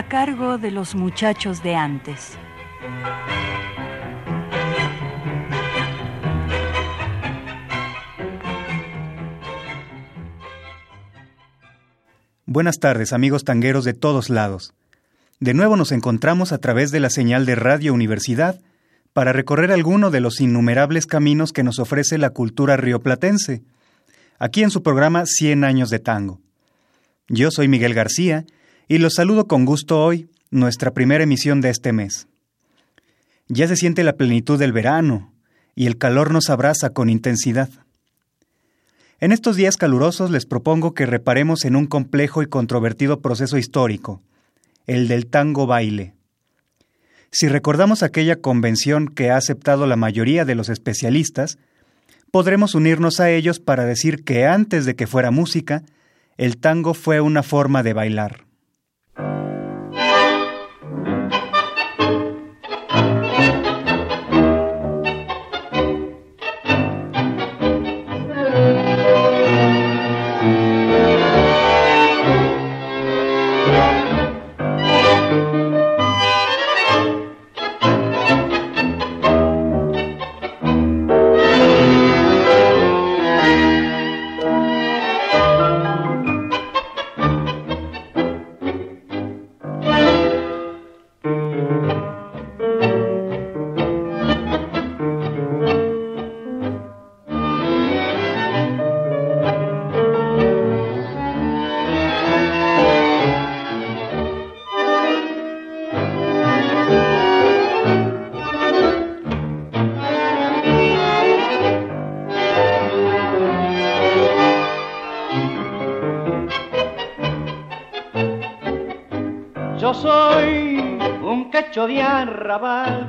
A cargo de los muchachos de antes. Buenas tardes, amigos tangueros de todos lados. De nuevo nos encontramos a través de la señal de Radio Universidad para recorrer alguno de los innumerables caminos que nos ofrece la cultura rioplatense, aquí en su programa Cien años de tango. Yo soy Miguel García y los saludo con gusto hoy, nuestra primera emisión de este mes. Ya se siente la plenitud del verano y el calor nos abraza con intensidad. En estos días calurosos les propongo que reparemos en un complejo y controvertido proceso histórico, el del tango baile. Si recordamos aquella convención que ha aceptado la mayoría de los especialistas, podremos unirnos a ellos para decir que antes de que fuera música, el tango fue una forma de bailar. thank you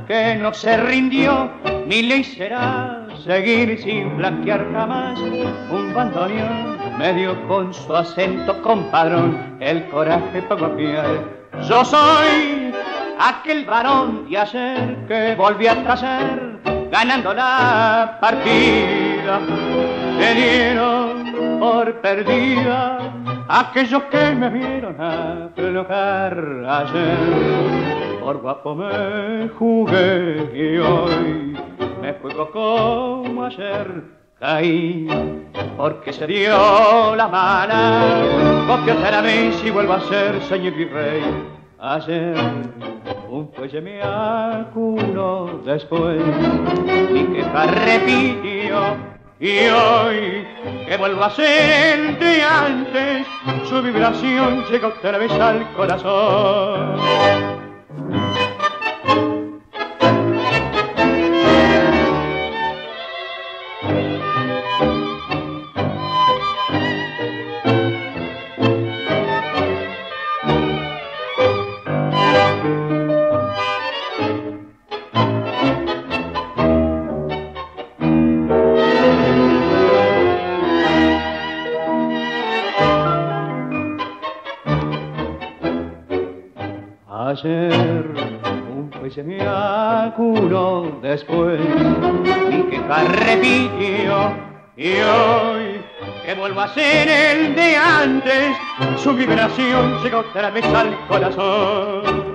que no se rindió, mi ley será seguir sin blanquear jamás. Un bandoneón medio con su acento compadrón, el coraje pongo a Yo soy aquel varón de ayer que volví a traer ganando la partida. Me dieron por perdida. Aquellos que me vieron aflojar ayer por guapo me jugué y hoy me juego como ayer. Caí porque se dio la mala. Copio otra vez y vuelvo a ser señor y rey ayer un fuelle me acunó después. Mi queja repitió y hoy que vuelvo a ser de antes, su vibración llega otra vez al corazón. Después y que repitió y hoy que vuelvo a ser el de antes su vibración llegó otra al corazón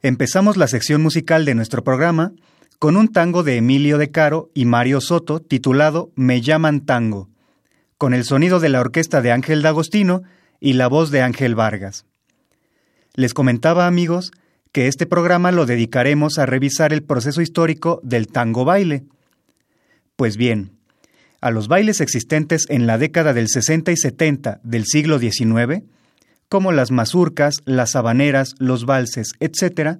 Empezamos la sección musical de nuestro programa con un tango de Emilio De Caro y Mario Soto titulado Me llaman tango, con el sonido de la orquesta de Ángel D'Agostino y la voz de Ángel Vargas. Les comentaba, amigos, que este programa lo dedicaremos a revisar el proceso histórico del tango baile. Pues bien, a los bailes existentes en la década del 60 y 70 del siglo XIX, como las mazurcas, las habaneras, los valses, etc.,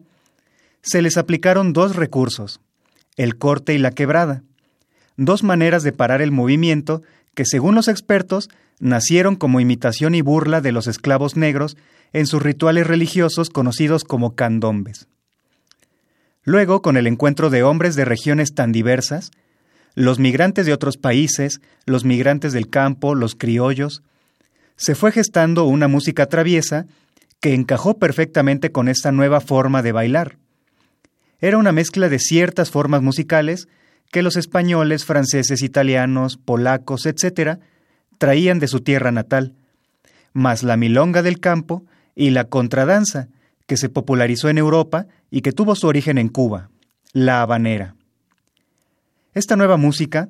se les aplicaron dos recursos, el corte y la quebrada, dos maneras de parar el movimiento que, según los expertos, nacieron como imitación y burla de los esclavos negros en sus rituales religiosos conocidos como candombes. Luego, con el encuentro de hombres de regiones tan diversas, los migrantes de otros países, los migrantes del campo, los criollos, se fue gestando una música traviesa que encajó perfectamente con esta nueva forma de bailar. Era una mezcla de ciertas formas musicales que los españoles, franceses, italianos, polacos, etc., traían de su tierra natal, más la milonga del campo y la contradanza, que se popularizó en Europa y que tuvo su origen en Cuba, la habanera. Esta nueva música,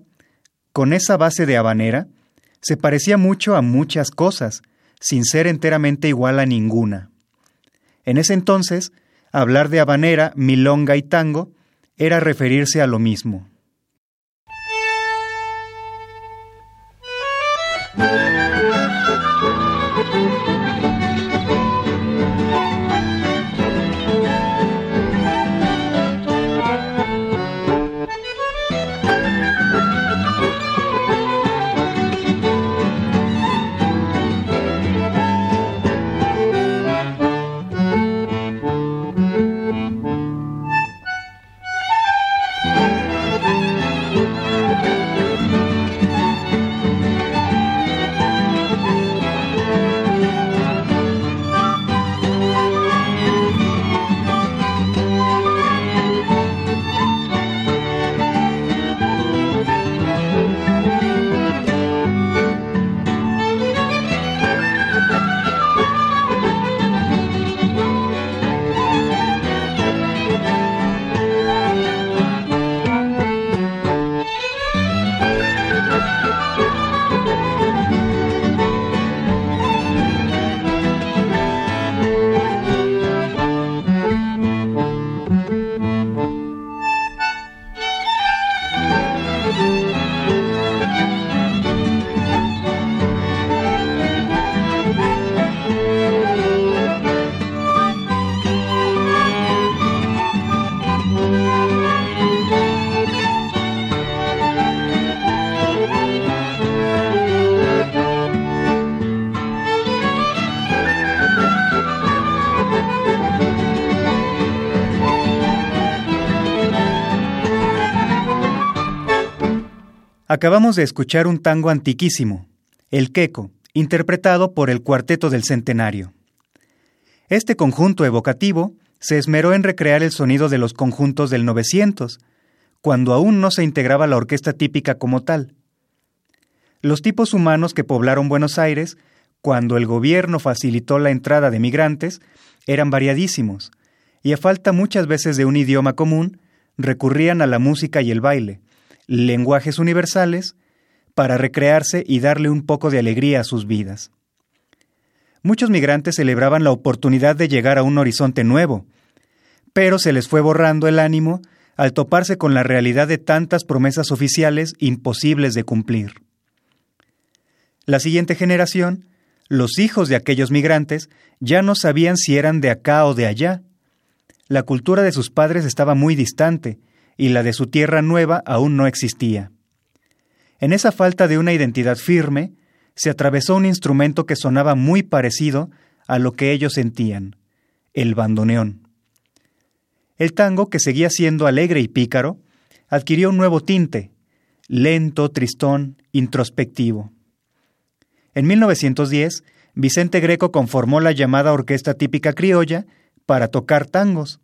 con esa base de habanera, se parecía mucho a muchas cosas, sin ser enteramente igual a ninguna. En ese entonces, hablar de habanera, milonga y tango era referirse a lo mismo. Música Acabamos de escuchar un tango antiquísimo, El Queco, interpretado por el Cuarteto del Centenario. Este conjunto evocativo se esmeró en recrear el sonido de los conjuntos del 900, cuando aún no se integraba la orquesta típica como tal. Los tipos humanos que poblaron Buenos Aires, cuando el gobierno facilitó la entrada de migrantes, eran variadísimos, y a falta muchas veces de un idioma común, recurrían a la música y el baile, lenguajes universales para recrearse y darle un poco de alegría a sus vidas. Muchos migrantes celebraban la oportunidad de llegar a un horizonte nuevo, pero se les fue borrando el ánimo al toparse con la realidad de tantas promesas oficiales imposibles de cumplir. La siguiente generación, los hijos de aquellos migrantes, ya no sabían si eran de acá o de allá. La cultura de sus padres estaba muy distante, y la de su tierra nueva aún no existía. En esa falta de una identidad firme, se atravesó un instrumento que sonaba muy parecido a lo que ellos sentían, el bandoneón. El tango, que seguía siendo alegre y pícaro, adquirió un nuevo tinte, lento, tristón, introspectivo. En 1910, Vicente Greco conformó la llamada Orquesta Típica Criolla para tocar tangos,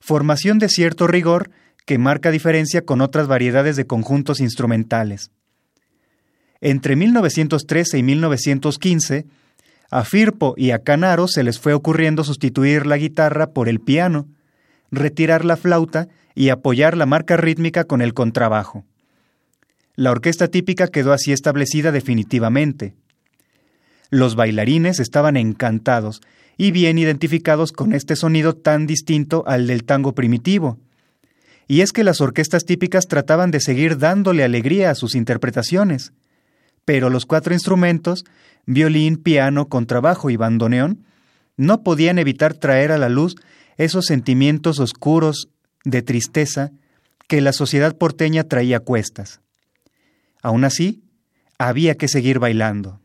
formación de cierto rigor que marca diferencia con otras variedades de conjuntos instrumentales. Entre 1913 y 1915, a Firpo y a Canaro se les fue ocurriendo sustituir la guitarra por el piano, retirar la flauta y apoyar la marca rítmica con el contrabajo. La orquesta típica quedó así establecida definitivamente. Los bailarines estaban encantados y bien identificados con este sonido tan distinto al del tango primitivo, y es que las orquestas típicas trataban de seguir dándole alegría a sus interpretaciones, pero los cuatro instrumentos, violín, piano, contrabajo y bandoneón, no podían evitar traer a la luz esos sentimientos oscuros de tristeza que la sociedad porteña traía a cuestas. Aún así, había que seguir bailando.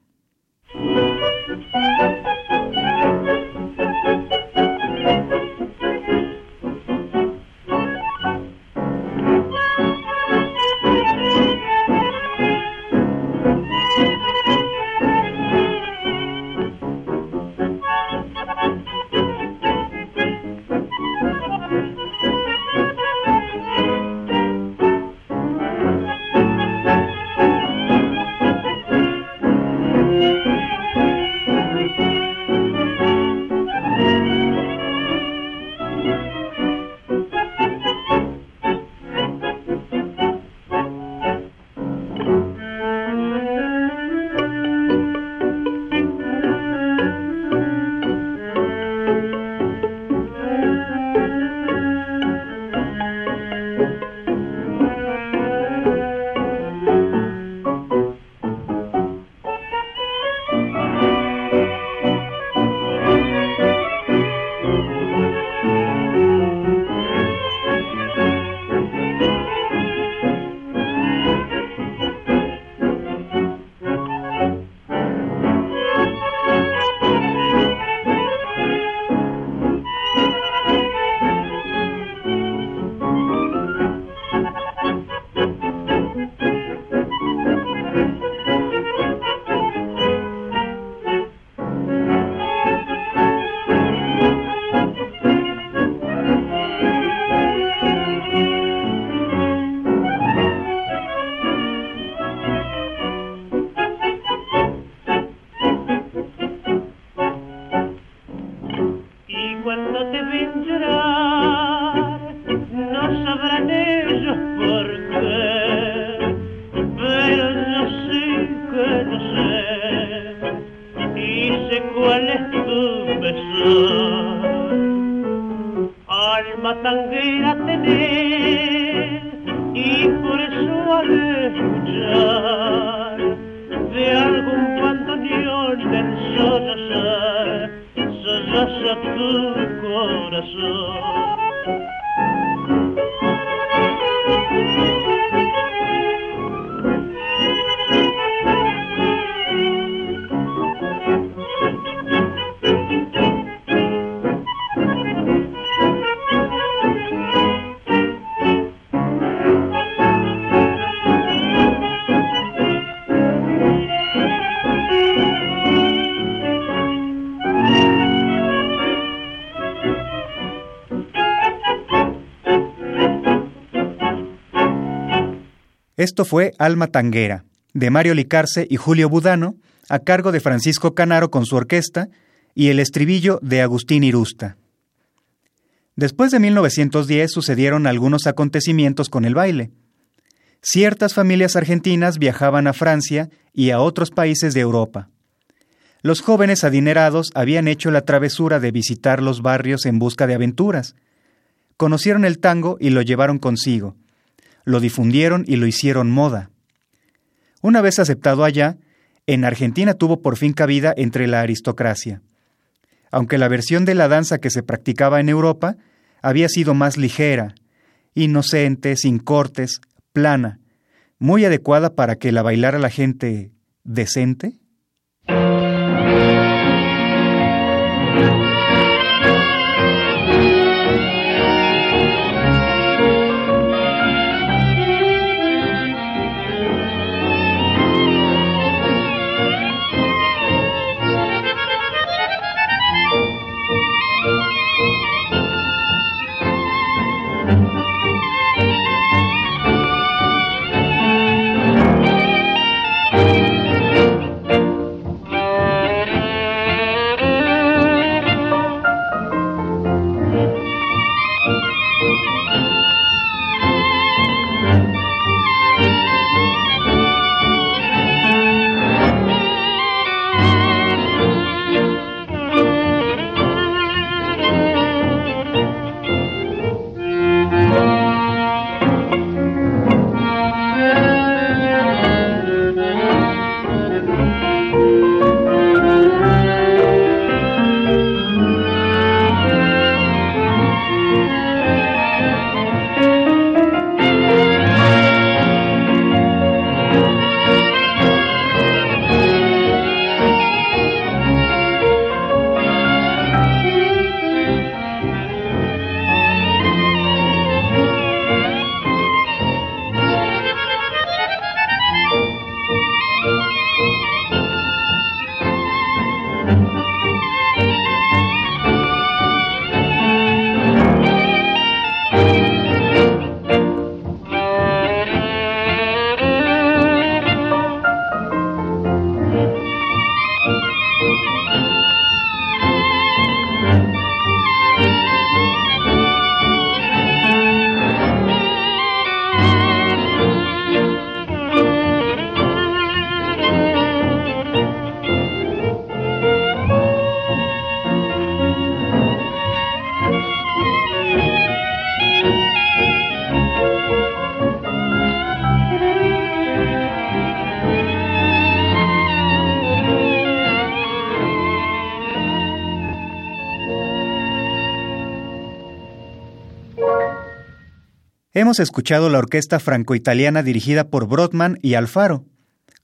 Esto fue Alma Tanguera, de Mario Licarce y Julio Budano, a cargo de Francisco Canaro con su orquesta, y el estribillo de Agustín Irusta. Después de 1910 sucedieron algunos acontecimientos con el baile. Ciertas familias argentinas viajaban a Francia y a otros países de Europa. Los jóvenes adinerados habían hecho la travesura de visitar los barrios en busca de aventuras. Conocieron el tango y lo llevaron consigo lo difundieron y lo hicieron moda. Una vez aceptado allá, en Argentina tuvo por fin cabida entre la aristocracia. Aunque la versión de la danza que se practicaba en Europa había sido más ligera, inocente, sin cortes, plana, muy adecuada para que la bailara la gente decente. Hemos escuchado la orquesta franco-italiana dirigida por Brotman y Alfaro,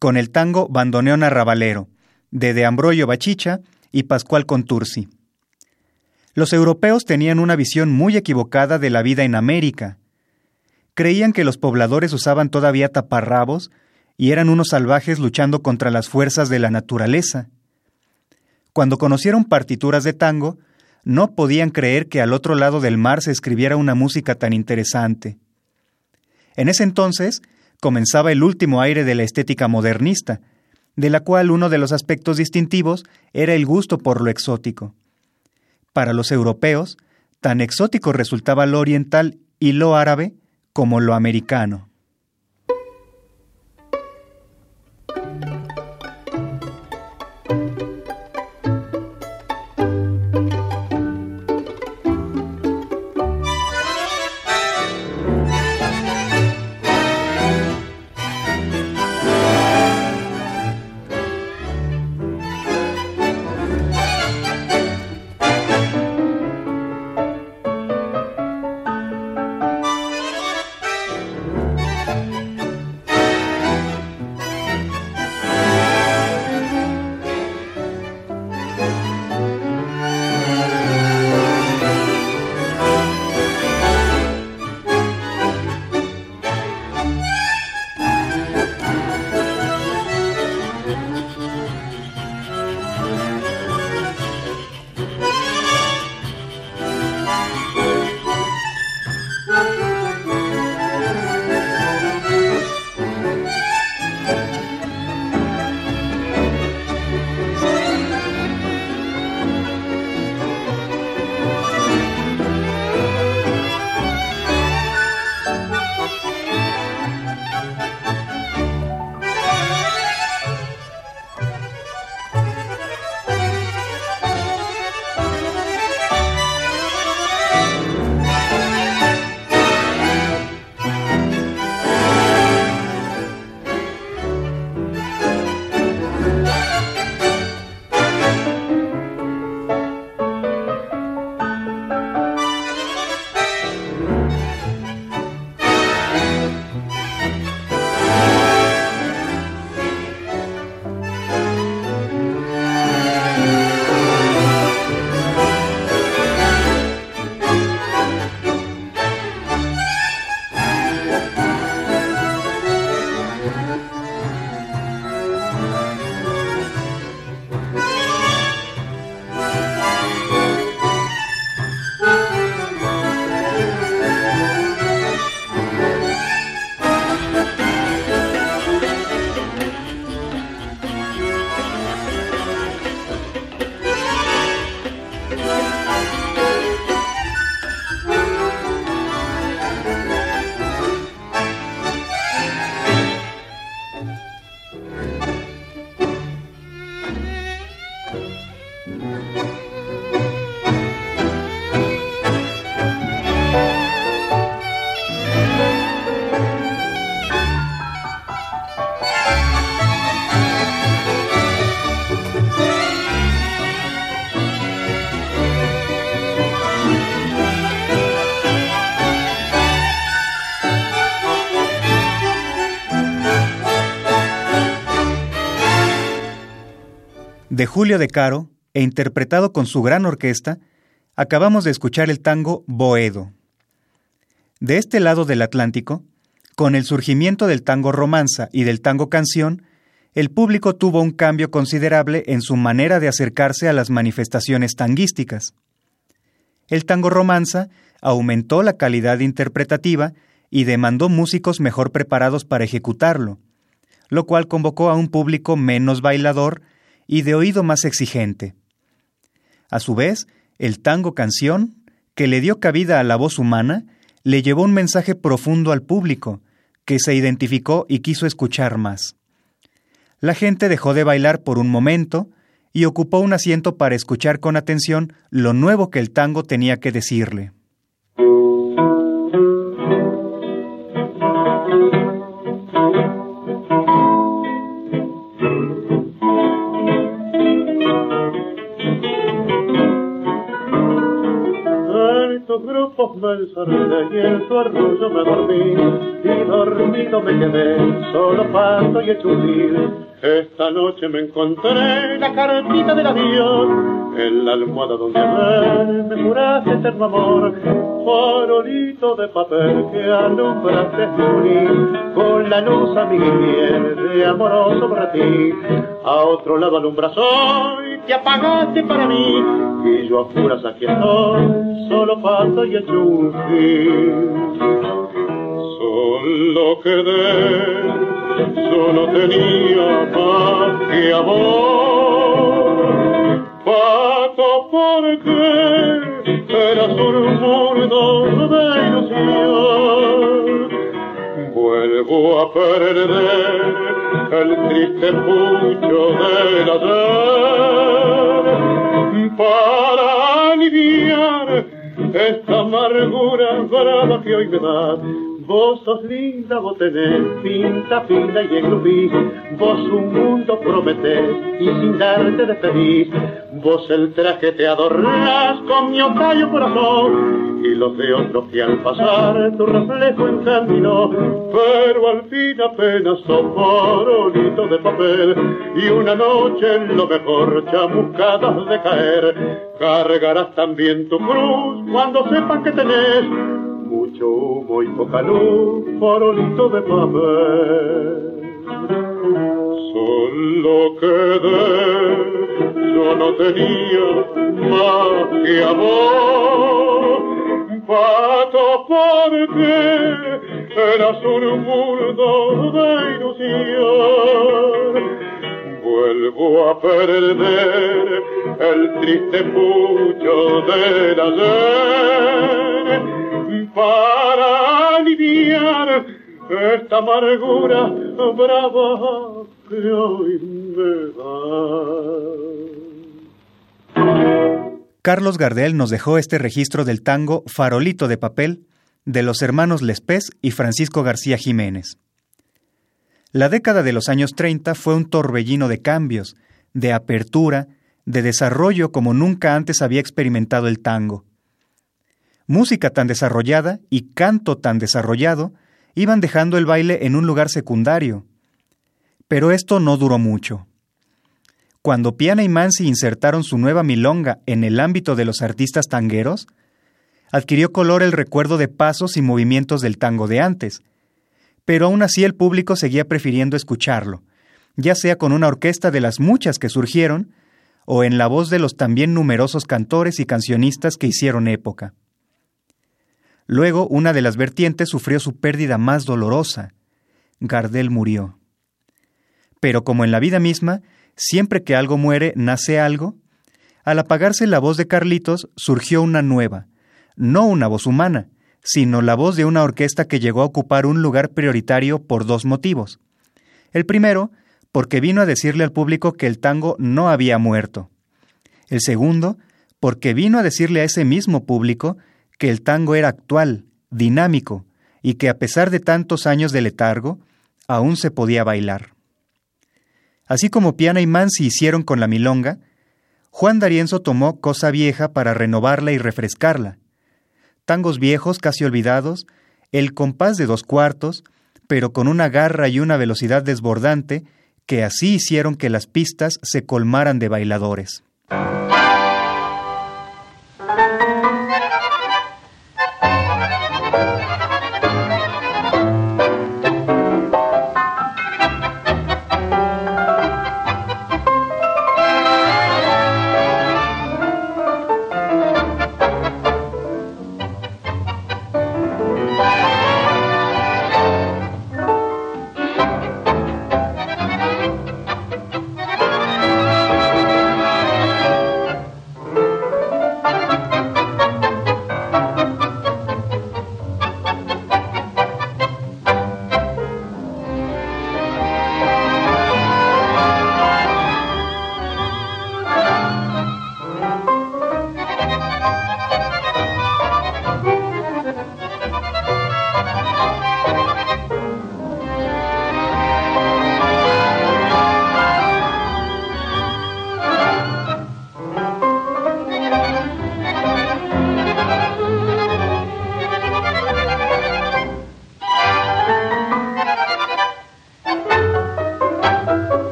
con el tango Bandoneón Arrabalero, de De Ambrogio Bachicha y Pascual Contursi. Los europeos tenían una visión muy equivocada de la vida en América. Creían que los pobladores usaban todavía taparrabos y eran unos salvajes luchando contra las fuerzas de la naturaleza. Cuando conocieron partituras de tango, no podían creer que al otro lado del mar se escribiera una música tan interesante. En ese entonces comenzaba el último aire de la estética modernista, de la cual uno de los aspectos distintivos era el gusto por lo exótico. Para los europeos, tan exótico resultaba lo oriental y lo árabe como lo americano. De Julio de Caro, e interpretado con su gran orquesta, acabamos de escuchar el tango Boedo. De este lado del Atlántico, con el surgimiento del tango romanza y del tango canción, el público tuvo un cambio considerable en su manera de acercarse a las manifestaciones tanguísticas. El tango romanza aumentó la calidad interpretativa y demandó músicos mejor preparados para ejecutarlo, lo cual convocó a un público menos bailador y de oído más exigente. A su vez, el tango canción, que le dio cabida a la voz humana, le llevó un mensaje profundo al público, que se identificó y quiso escuchar más. La gente dejó de bailar por un momento y ocupó un asiento para escuchar con atención lo nuevo que el tango tenía que decirle. Grupos me encerré y en su arrullo me dormí. Y dormido me quedé solo paso y hecho esta noche me encontré la cartita del adiós en la almohada donde ayer me juraste eterno amor farolito de papel que alumbraste unir con la luz a mi de amoroso para ti a otro lado alumbras hoy te apagaste para mí. Y yo a aquí estoy solo paso y hecho un solo quedé solo tenía paz y amor. Pato porque era un mundo de ilusión. Vuelvo a perder el triste pucho del ayer para aliviar esta amargura brava que hoy me da Vos sos linda, vos tenés pinta fina y engrupís. Vos un mundo prometés y sin darte despedís. Vos el traje te adornás con mi ocayo corazón. Y los de otros que al pasar tu reflejo encandiló. Pero al fin apenas son farolitos de papel. Y una noche en lo mejor chamuscadas de caer. Cargarás también tu cruz cuando sepas que tenés mucho humo y poca luz, farolito de papel. Solo quedé, yo no tenía más que amor, pato porque eras un mundo de ilusión. Vuelvo a perder el triste pucho del ayer para aliviar esta amargura brava que hoy me da. Carlos Gardel nos dejó este registro del tango Farolito de papel de los hermanos Lespés y Francisco García Jiménez. La década de los años 30 fue un torbellino de cambios, de apertura, de desarrollo como nunca antes había experimentado el tango música tan desarrollada y canto tan desarrollado iban dejando el baile en un lugar secundario. Pero esto no duró mucho. Cuando Piana y Mansi insertaron su nueva milonga en el ámbito de los artistas tangueros, adquirió color el recuerdo de pasos y movimientos del tango de antes, pero aún así el público seguía prefiriendo escucharlo, ya sea con una orquesta de las muchas que surgieron, o en la voz de los también numerosos cantores y cancionistas que hicieron época. Luego, una de las vertientes sufrió su pérdida más dolorosa. Gardel murió. Pero como en la vida misma, siempre que algo muere, nace algo, al apagarse la voz de Carlitos surgió una nueva, no una voz humana, sino la voz de una orquesta que llegó a ocupar un lugar prioritario por dos motivos. El primero, porque vino a decirle al público que el tango no había muerto. El segundo, porque vino a decirle a ese mismo público que el tango era actual, dinámico, y que a pesar de tantos años de letargo, aún se podía bailar. Así como Piana y Mansi hicieron con la milonga, Juan D'Arienzo tomó Cosa Vieja para renovarla y refrescarla. Tangos viejos casi olvidados, el compás de dos cuartos, pero con una garra y una velocidad desbordante que así hicieron que las pistas se colmaran de bailadores.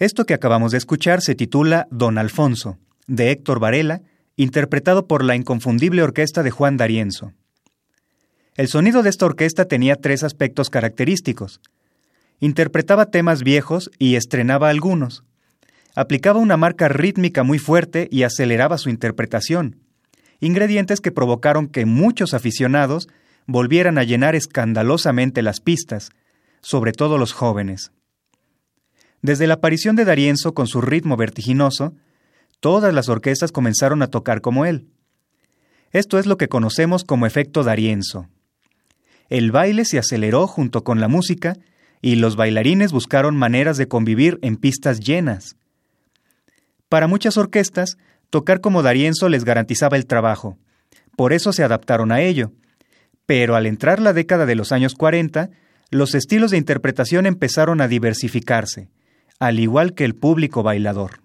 Esto que acabamos de escuchar se titula Don Alfonso, de Héctor Varela, interpretado por la inconfundible orquesta de Juan D'Arienzo. El sonido de esta orquesta tenía tres aspectos característicos. Interpretaba temas viejos y estrenaba algunos. Aplicaba una marca rítmica muy fuerte y aceleraba su interpretación, ingredientes que provocaron que muchos aficionados volvieran a llenar escandalosamente las pistas, sobre todo los jóvenes. Desde la aparición de Darienzo con su ritmo vertiginoso, todas las orquestas comenzaron a tocar como él. Esto es lo que conocemos como efecto Darienzo. El baile se aceleró junto con la música y los bailarines buscaron maneras de convivir en pistas llenas. Para muchas orquestas, tocar como Darienzo les garantizaba el trabajo, por eso se adaptaron a ello. Pero al entrar la década de los años 40, los estilos de interpretación empezaron a diversificarse al igual que el público bailador.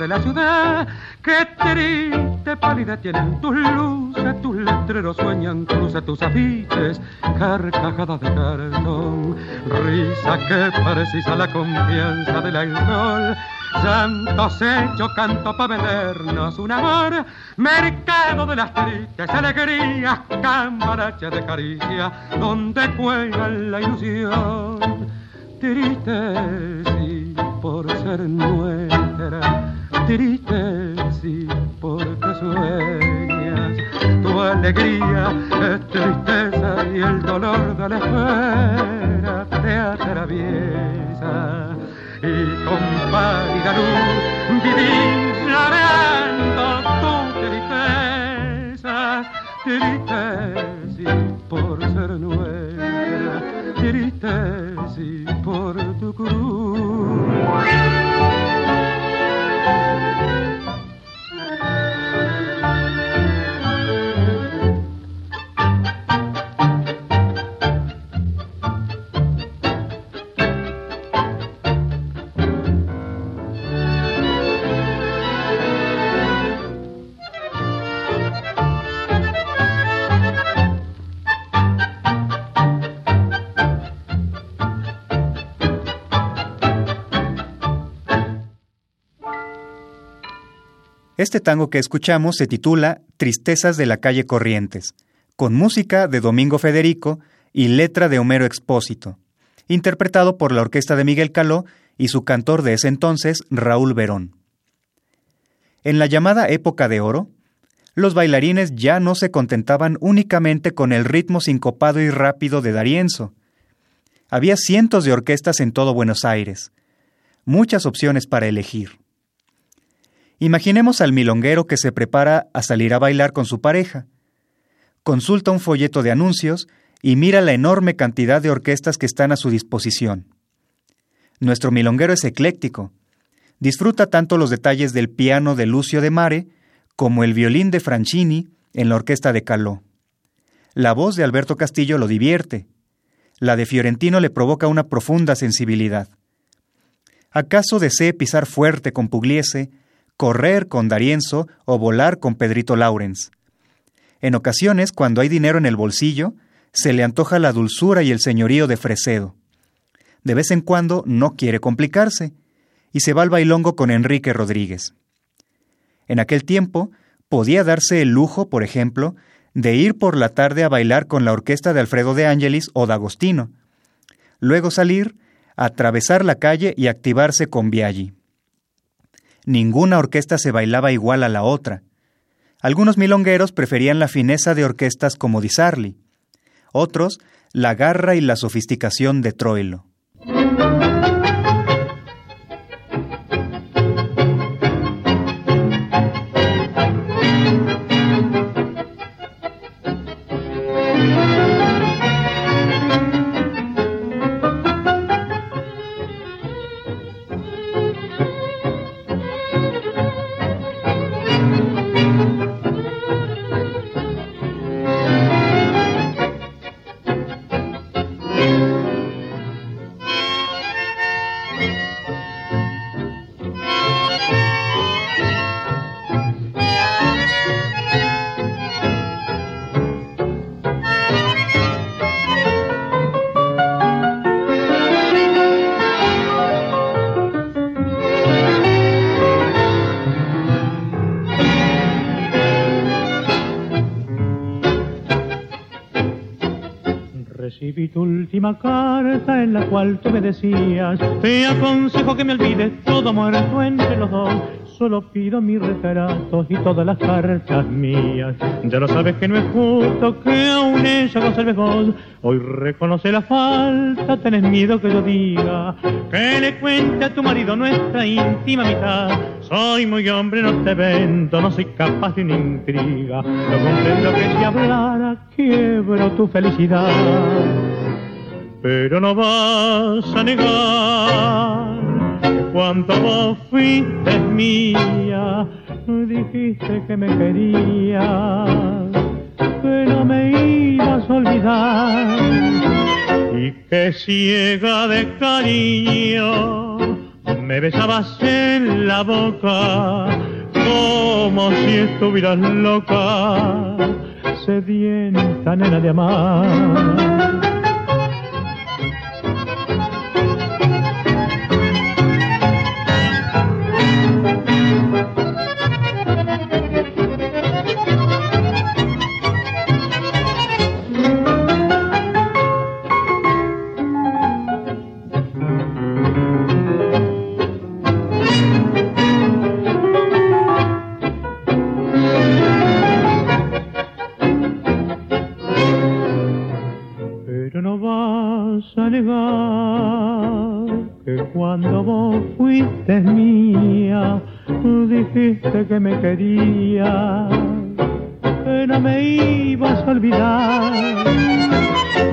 Sufre la ciudad. Qué triste palidez tienen tus luces, tus letreros sueñan cruces, tus afiches, carcajadas de cartón, risa que precisa la confianza del alcohol. Santos hechos, canto para vendernos un amor, mercado de las tristes alegrías, cambarache de caricia, donde cuelga la ilusión. Triste sí por ser nuestra, triste sí porque sueñas. Tu alegría es tristeza y el dolor de la espera te atraviesa y con pálida luz llorando tu tristeza, tristeza por ser nuestra, tristeza por tu cruz. Este tango que escuchamos se titula Tristezas de la calle Corrientes, con música de Domingo Federico y letra de Homero Expósito, interpretado por la orquesta de Miguel Caló y su cantor de ese entonces, Raúl Verón. En la llamada época de oro, los bailarines ya no se contentaban únicamente con el ritmo sincopado y rápido de Darienzo. Había cientos de orquestas en todo Buenos Aires, muchas opciones para elegir. Imaginemos al milonguero que se prepara a salir a bailar con su pareja. Consulta un folleto de anuncios y mira la enorme cantidad de orquestas que están a su disposición. Nuestro milonguero es ecléctico. Disfruta tanto los detalles del piano de Lucio de Mare como el violín de Franchini en la orquesta de Caló. La voz de Alberto Castillo lo divierte. La de Fiorentino le provoca una profunda sensibilidad. ¿Acaso desee pisar fuerte con Pugliese correr con Darienzo o volar con Pedrito Laurens. En ocasiones, cuando hay dinero en el bolsillo, se le antoja la dulzura y el señorío de Fresedo. De vez en cuando no quiere complicarse, y se va al bailongo con Enrique Rodríguez. En aquel tiempo, podía darse el lujo, por ejemplo, de ir por la tarde a bailar con la orquesta de Alfredo de Ángelis o D'Agostino, luego salir, atravesar la calle y activarse con Biaggi. Ninguna orquesta se bailaba igual a la otra. Algunos milongueros preferían la fineza de orquestas como Di Sarli, otros la garra y la sofisticación de Troilo. Cual tú me decías, te aconsejo que me olvides todo muerto entre los dos. Solo pido mis retratos y todas las cartas mías. Ya lo sabes que no es justo que aún ella conserves vos. Hoy reconoce la falta, tenés miedo que yo diga que le cuente a tu marido nuestra íntima mitad. Soy muy hombre, no te vendo, no soy capaz de una intriga. No comprendo que si hablara quiebro tu felicidad pero no vas a negar que cuando vos fuiste mía, dijiste que me querías, que no me ibas a olvidar. y que ciega de cariño me besabas en la boca como si estuvieras loca, sedienta nena de amar. Que me quería, que no me ibas a olvidar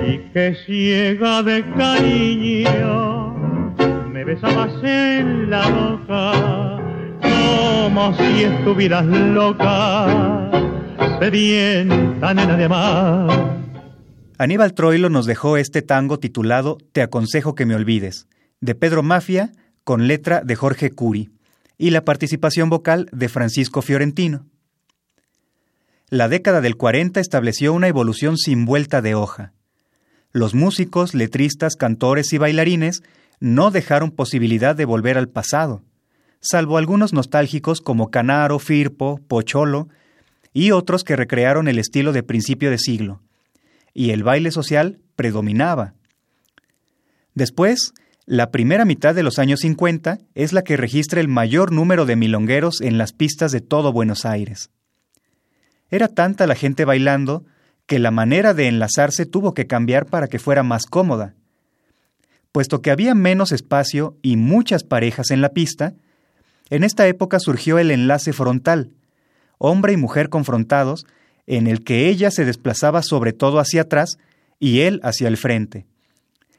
y que ciega de cariño me besabas en la boca como si estuvieras loca, sedienta nena de amar. Aníbal Troilo nos dejó este tango titulado Te aconsejo que me olvides, de Pedro Mafia, con letra de Jorge Curi y la participación vocal de Francisco Fiorentino. La década del 40 estableció una evolución sin vuelta de hoja. Los músicos, letristas, cantores y bailarines no dejaron posibilidad de volver al pasado, salvo algunos nostálgicos como Canaro, Firpo, Pocholo y otros que recrearon el estilo de principio de siglo. Y el baile social predominaba. Después, la primera mitad de los años 50 es la que registra el mayor número de milongueros en las pistas de todo Buenos Aires. Era tanta la gente bailando que la manera de enlazarse tuvo que cambiar para que fuera más cómoda. Puesto que había menos espacio y muchas parejas en la pista, en esta época surgió el enlace frontal, hombre y mujer confrontados, en el que ella se desplazaba sobre todo hacia atrás y él hacia el frente.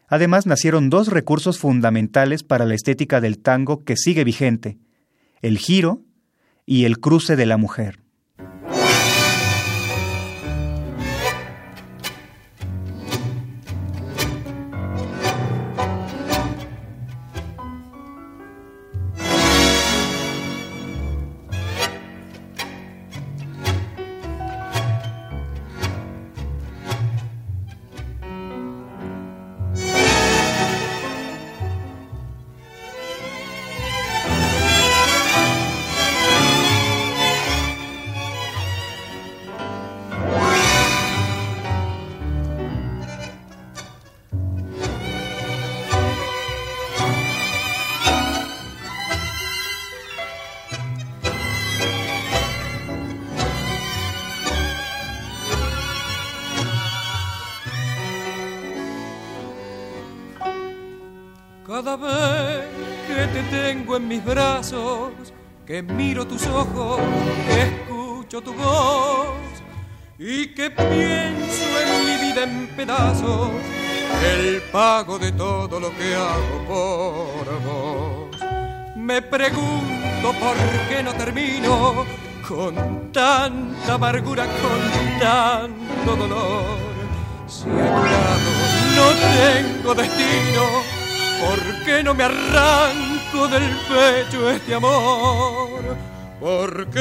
Además nacieron dos recursos fundamentales para la estética del tango que sigue vigente, el giro y el cruce de la mujer. Cada vez que te tengo en mis brazos, que miro tus ojos, que escucho tu voz y que pienso en mi vida en pedazos, el pago de todo lo que hago por vos. Me pregunto por qué no termino con tanta amargura, con tanto dolor. Si a tu lado no tengo destino, ¿Por qué no me arranco del pecho este amor? ¿Por qué?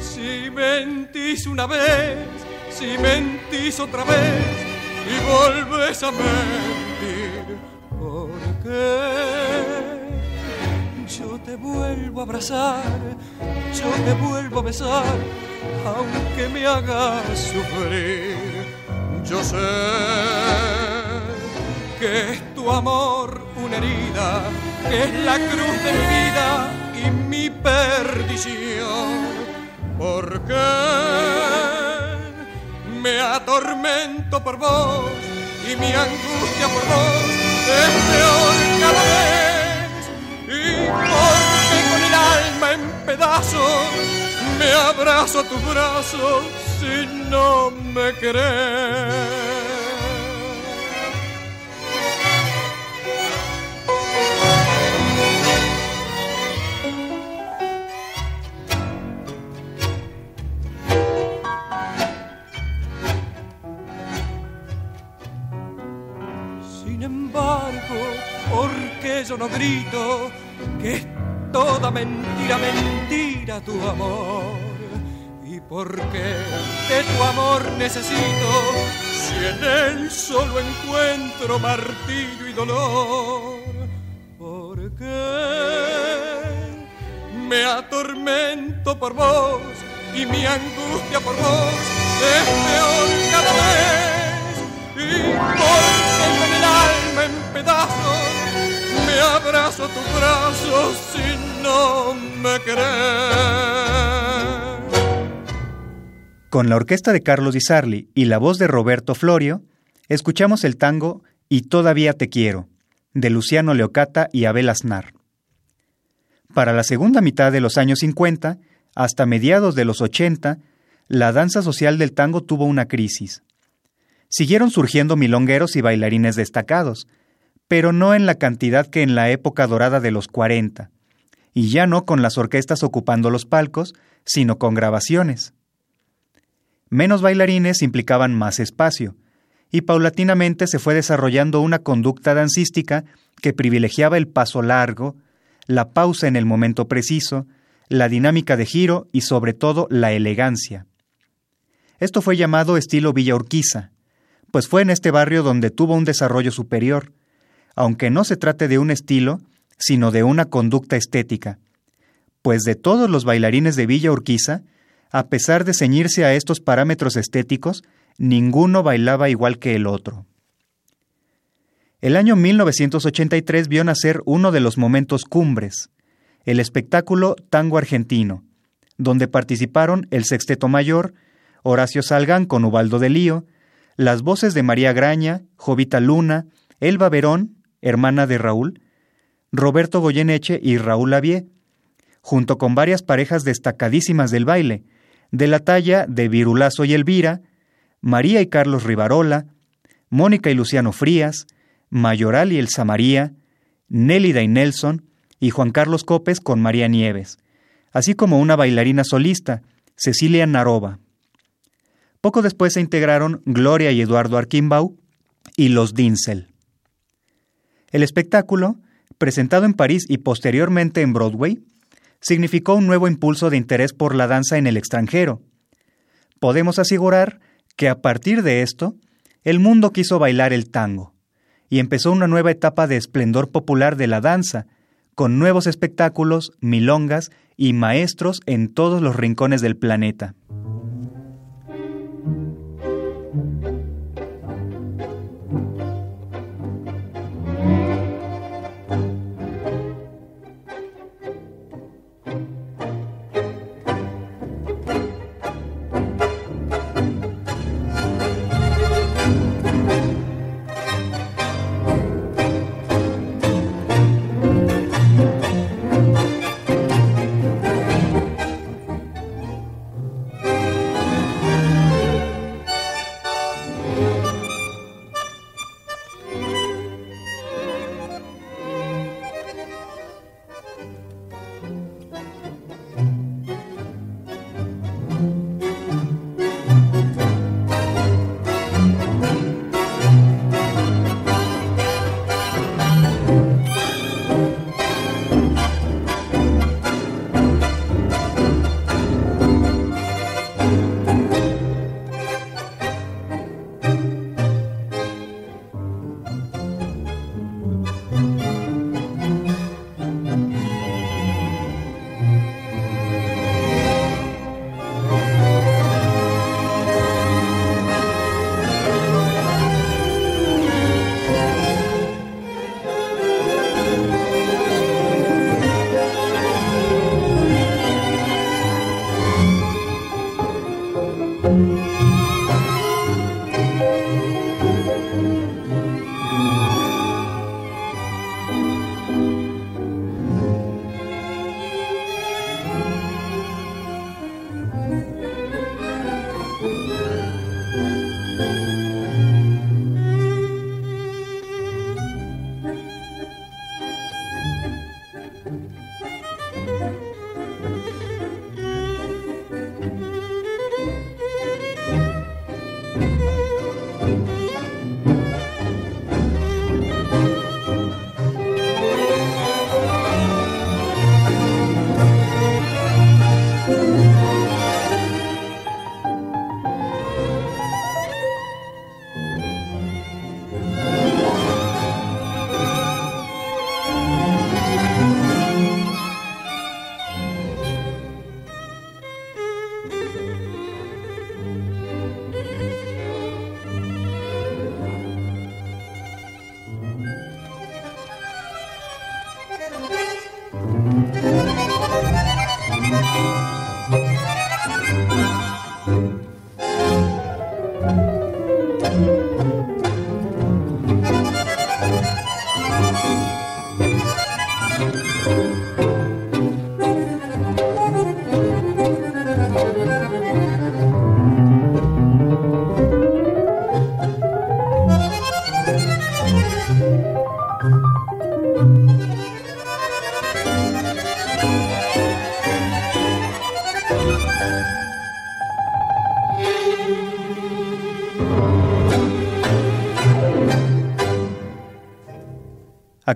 Si mentís una vez, si mentís otra vez y volves a mentir, ¿por qué? Yo te vuelvo a abrazar, yo te vuelvo a besar, aunque me hagas sufrir. Yo sé tu amor una herida, que es la cruz de mi vida y mi perdición. Porque me atormento por vos y mi angustia por vos es peor cada vez. Y porque con el alma en pedazos me abrazo a tus brazos si no me querés. No grito que es toda mentira, mentira tu amor. Y porque de tu amor necesito, si en él solo encuentro martirio y dolor. Porque me atormento por vos y mi angustia por vos es peor cada vez. Y porque con el alma en pedazos abrazo tu brazo si no me crees. Con la orquesta de Carlos Di Sarli y la voz de Roberto Florio, escuchamos el tango Y todavía te quiero, de Luciano Leocata y Abel Aznar. Para la segunda mitad de los años 50, hasta mediados de los 80, la danza social del tango tuvo una crisis. Siguieron surgiendo milongueros y bailarines destacados, pero no en la cantidad que en la época dorada de los 40, y ya no con las orquestas ocupando los palcos, sino con grabaciones. Menos bailarines implicaban más espacio, y paulatinamente se fue desarrollando una conducta dancística que privilegiaba el paso largo, la pausa en el momento preciso, la dinámica de giro y sobre todo la elegancia. Esto fue llamado estilo Villa Urquiza, pues fue en este barrio donde tuvo un desarrollo superior, aunque no se trate de un estilo, sino de una conducta estética, pues de todos los bailarines de Villa Urquiza, a pesar de ceñirse a estos parámetros estéticos, ninguno bailaba igual que el otro. El año 1983 vio nacer uno de los momentos cumbres, el espectáculo Tango Argentino, donde participaron el Sexteto Mayor, Horacio Salgán con Ubaldo de Lío, las voces de María Graña, Jovita Luna, Elba Verón, hermana de Raúl, Roberto Goyeneche y Raúl Lavie, junto con varias parejas destacadísimas del baile, de la talla de Virulazo y Elvira, María y Carlos Rivarola, Mónica y Luciano Frías, Mayoral y Elsa María, Nélida y Nelson, y Juan Carlos Copes con María Nieves, así como una bailarina solista, Cecilia Narova. Poco después se integraron Gloria y Eduardo Arquimbau y los Dinsel. El espectáculo, presentado en París y posteriormente en Broadway, significó un nuevo impulso de interés por la danza en el extranjero. Podemos asegurar que a partir de esto, el mundo quiso bailar el tango, y empezó una nueva etapa de esplendor popular de la danza, con nuevos espectáculos, milongas y maestros en todos los rincones del planeta.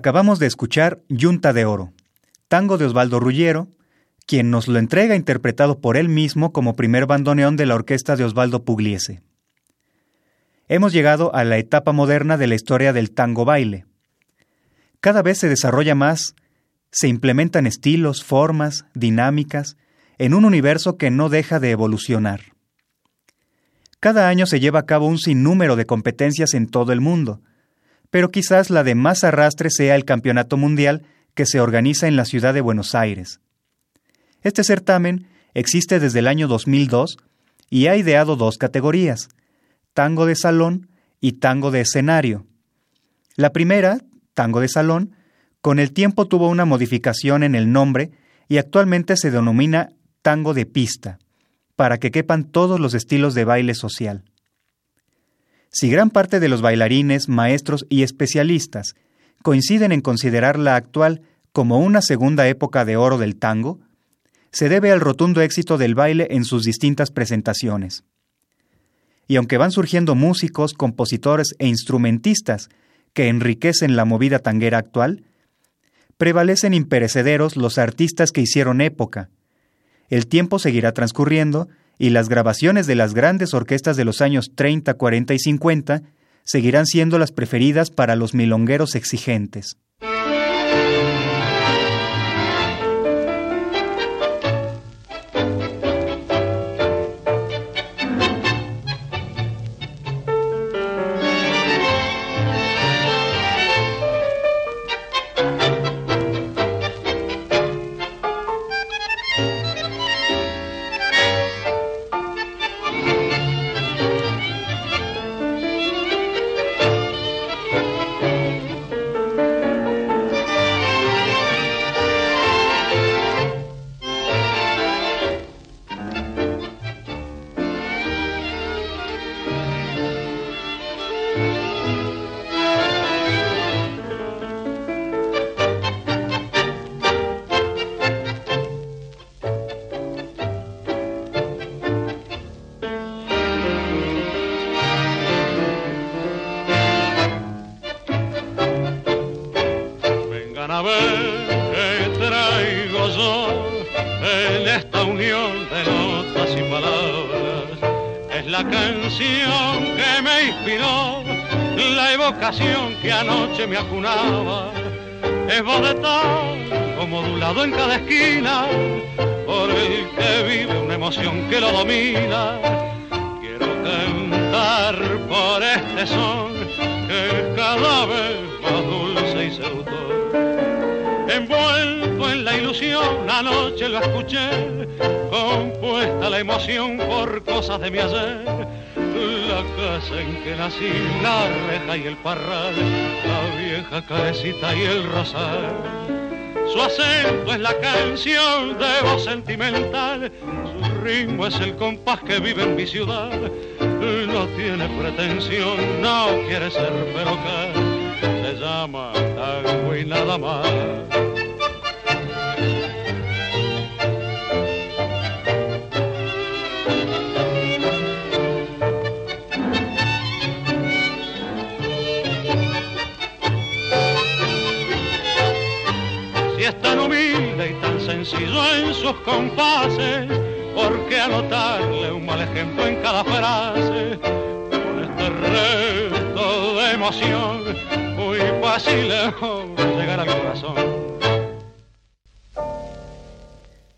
Acabamos de escuchar Yunta de Oro, tango de Osvaldo Rullero, quien nos lo entrega interpretado por él mismo como primer bandoneón de la orquesta de Osvaldo Pugliese. Hemos llegado a la etapa moderna de la historia del tango baile. Cada vez se desarrolla más, se implementan estilos, formas, dinámicas, en un universo que no deja de evolucionar. Cada año se lleva a cabo un sinnúmero de competencias en todo el mundo, pero quizás la de más arrastre sea el Campeonato Mundial que se organiza en la ciudad de Buenos Aires. Este certamen existe desde el año 2002 y ha ideado dos categorías, tango de salón y tango de escenario. La primera, tango de salón, con el tiempo tuvo una modificación en el nombre y actualmente se denomina tango de pista, para que quepan todos los estilos de baile social. Si gran parte de los bailarines, maestros y especialistas coinciden en considerar la actual como una segunda época de oro del tango, se debe al rotundo éxito del baile en sus distintas presentaciones. Y aunque van surgiendo músicos, compositores e instrumentistas que enriquecen la movida tanguera actual, prevalecen imperecederos los artistas que hicieron época. El tiempo seguirá transcurriendo y las grabaciones de las grandes orquestas de los años 30, 40 y 50 seguirán siendo las preferidas para los milongueros exigentes. Que anoche me acunaba es tango modulado en cada esquina por el que vive una emoción que lo domina. Quiero cantar por este son que cada vez más dulce y seductor. Envuelto en la ilusión, anoche lo escuché, compuesta la emoción por cosas de mi ayer la casa en que nací, la reja y el parral, la vieja cabecita y el rosal. Su acento es la canción de voz sentimental, su ritmo es el compás que vive en mi ciudad. No tiene pretensión, no quiere ser que se llama tango y nada más.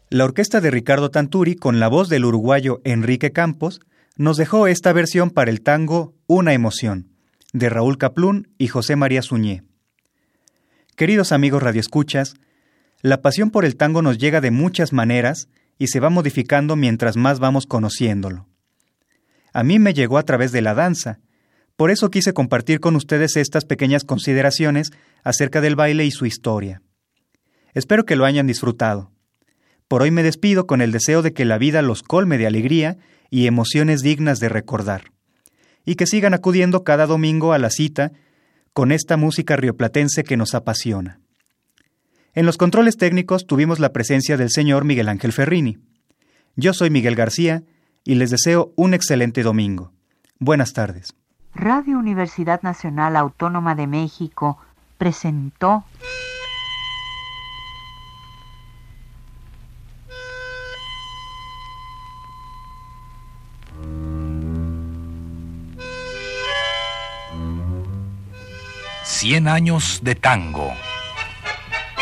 La orquesta de Ricardo Tanturi, con la voz del uruguayo Enrique Campos, nos dejó esta versión para el tango Una emoción, de Raúl Caplún y José María Suñé. Queridos amigos radioescuchas, la pasión por el tango nos llega de muchas maneras y se va modificando mientras más vamos conociéndolo. A mí me llegó a través de la danza, por eso quise compartir con ustedes estas pequeñas consideraciones acerca del baile y su historia. Espero que lo hayan disfrutado. Por hoy me despido con el deseo de que la vida los colme de alegría y emociones dignas de recordar, y que sigan acudiendo cada domingo a la cita con esta música rioplatense que nos apasiona. En los controles técnicos tuvimos la presencia del señor Miguel Ángel Ferrini. Yo soy Miguel García y les deseo un excelente domingo. Buenas tardes. Radio Universidad Nacional Autónoma de México presentó Cien años de tango.